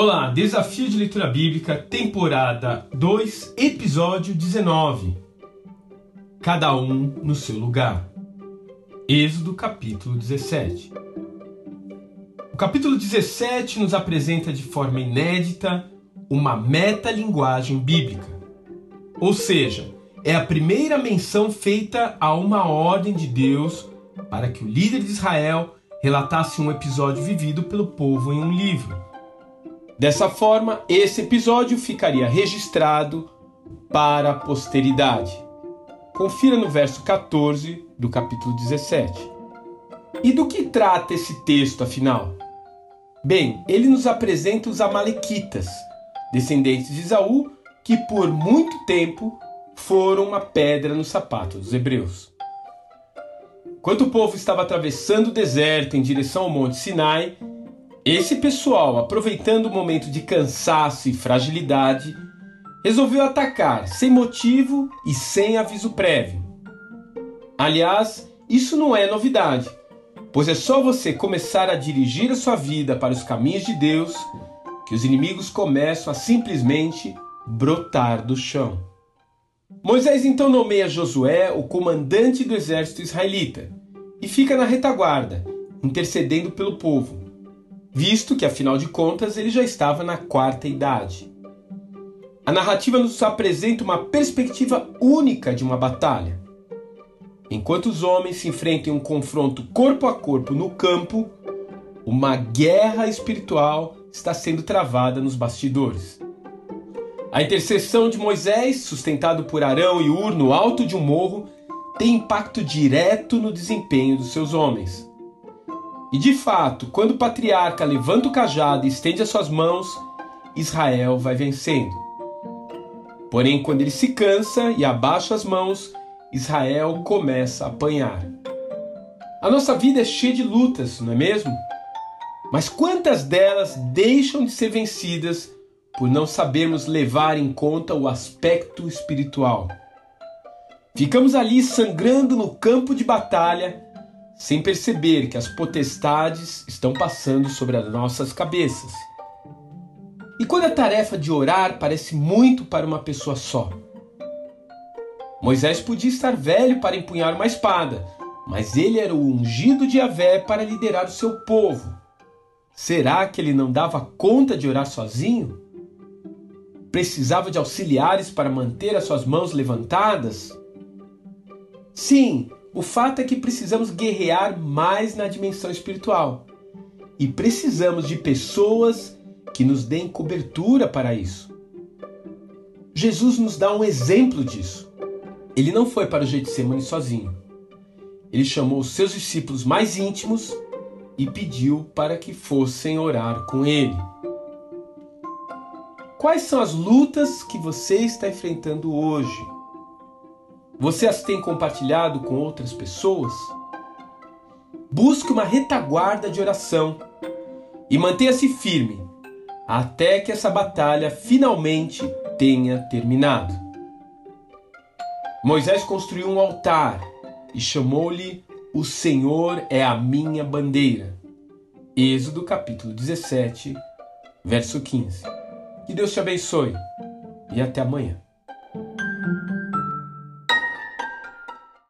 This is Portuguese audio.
Olá, Desafio de Leitura Bíblica, temporada 2, episódio 19. Cada um no seu lugar. Êxodo capítulo 17. O capítulo 17 nos apresenta de forma inédita uma metalinguagem bíblica. Ou seja, é a primeira menção feita a uma ordem de Deus para que o líder de Israel relatasse um episódio vivido pelo povo em um livro. Dessa forma, esse episódio ficaria registrado para a posteridade. Confira no verso 14 do capítulo 17. E do que trata esse texto, afinal? Bem, ele nos apresenta os Amalequitas, descendentes de Isaú, que por muito tempo foram uma pedra no sapato dos hebreus. Enquanto o povo estava atravessando o deserto em direção ao Monte Sinai, esse pessoal, aproveitando o momento de cansaço e fragilidade, resolveu atacar sem motivo e sem aviso prévio. Aliás, isso não é novidade, pois é só você começar a dirigir a sua vida para os caminhos de Deus que os inimigos começam a simplesmente brotar do chão. Moisés então nomeia Josué o comandante do exército israelita e fica na retaguarda, intercedendo pelo povo visto que, afinal de contas, ele já estava na quarta idade. A narrativa nos apresenta uma perspectiva única de uma batalha. Enquanto os homens se enfrentam em um confronto corpo a corpo no campo, uma guerra espiritual está sendo travada nos bastidores. A intercessão de Moisés, sustentado por Arão e Ur no alto de um morro, tem impacto direto no desempenho dos seus homens. E de fato, quando o patriarca levanta o cajado e estende as suas mãos, Israel vai vencendo. Porém, quando ele se cansa e abaixa as mãos, Israel começa a apanhar. A nossa vida é cheia de lutas, não é mesmo? Mas quantas delas deixam de ser vencidas por não sabermos levar em conta o aspecto espiritual? Ficamos ali sangrando no campo de batalha sem perceber que as potestades estão passando sobre as nossas cabeças. E quando a tarefa de orar parece muito para uma pessoa só? Moisés podia estar velho para empunhar uma espada, mas ele era o ungido de Yahvé para liderar o seu povo. Será que ele não dava conta de orar sozinho? Precisava de auxiliares para manter as suas mãos levantadas? Sim, o fato é que precisamos guerrear mais na dimensão espiritual. E precisamos de pessoas que nos deem cobertura para isso. Jesus nos dá um exemplo disso. Ele não foi para o Getsemane sozinho. Ele chamou os seus discípulos mais íntimos e pediu para que fossem orar com ele. Quais são as lutas que você está enfrentando hoje? Você as tem compartilhado com outras pessoas? Busque uma retaguarda de oração e mantenha-se firme até que essa batalha finalmente tenha terminado. Moisés construiu um altar e chamou-lhe O Senhor é a minha bandeira. Êxodo capítulo 17, verso 15. Que Deus te abençoe e até amanhã.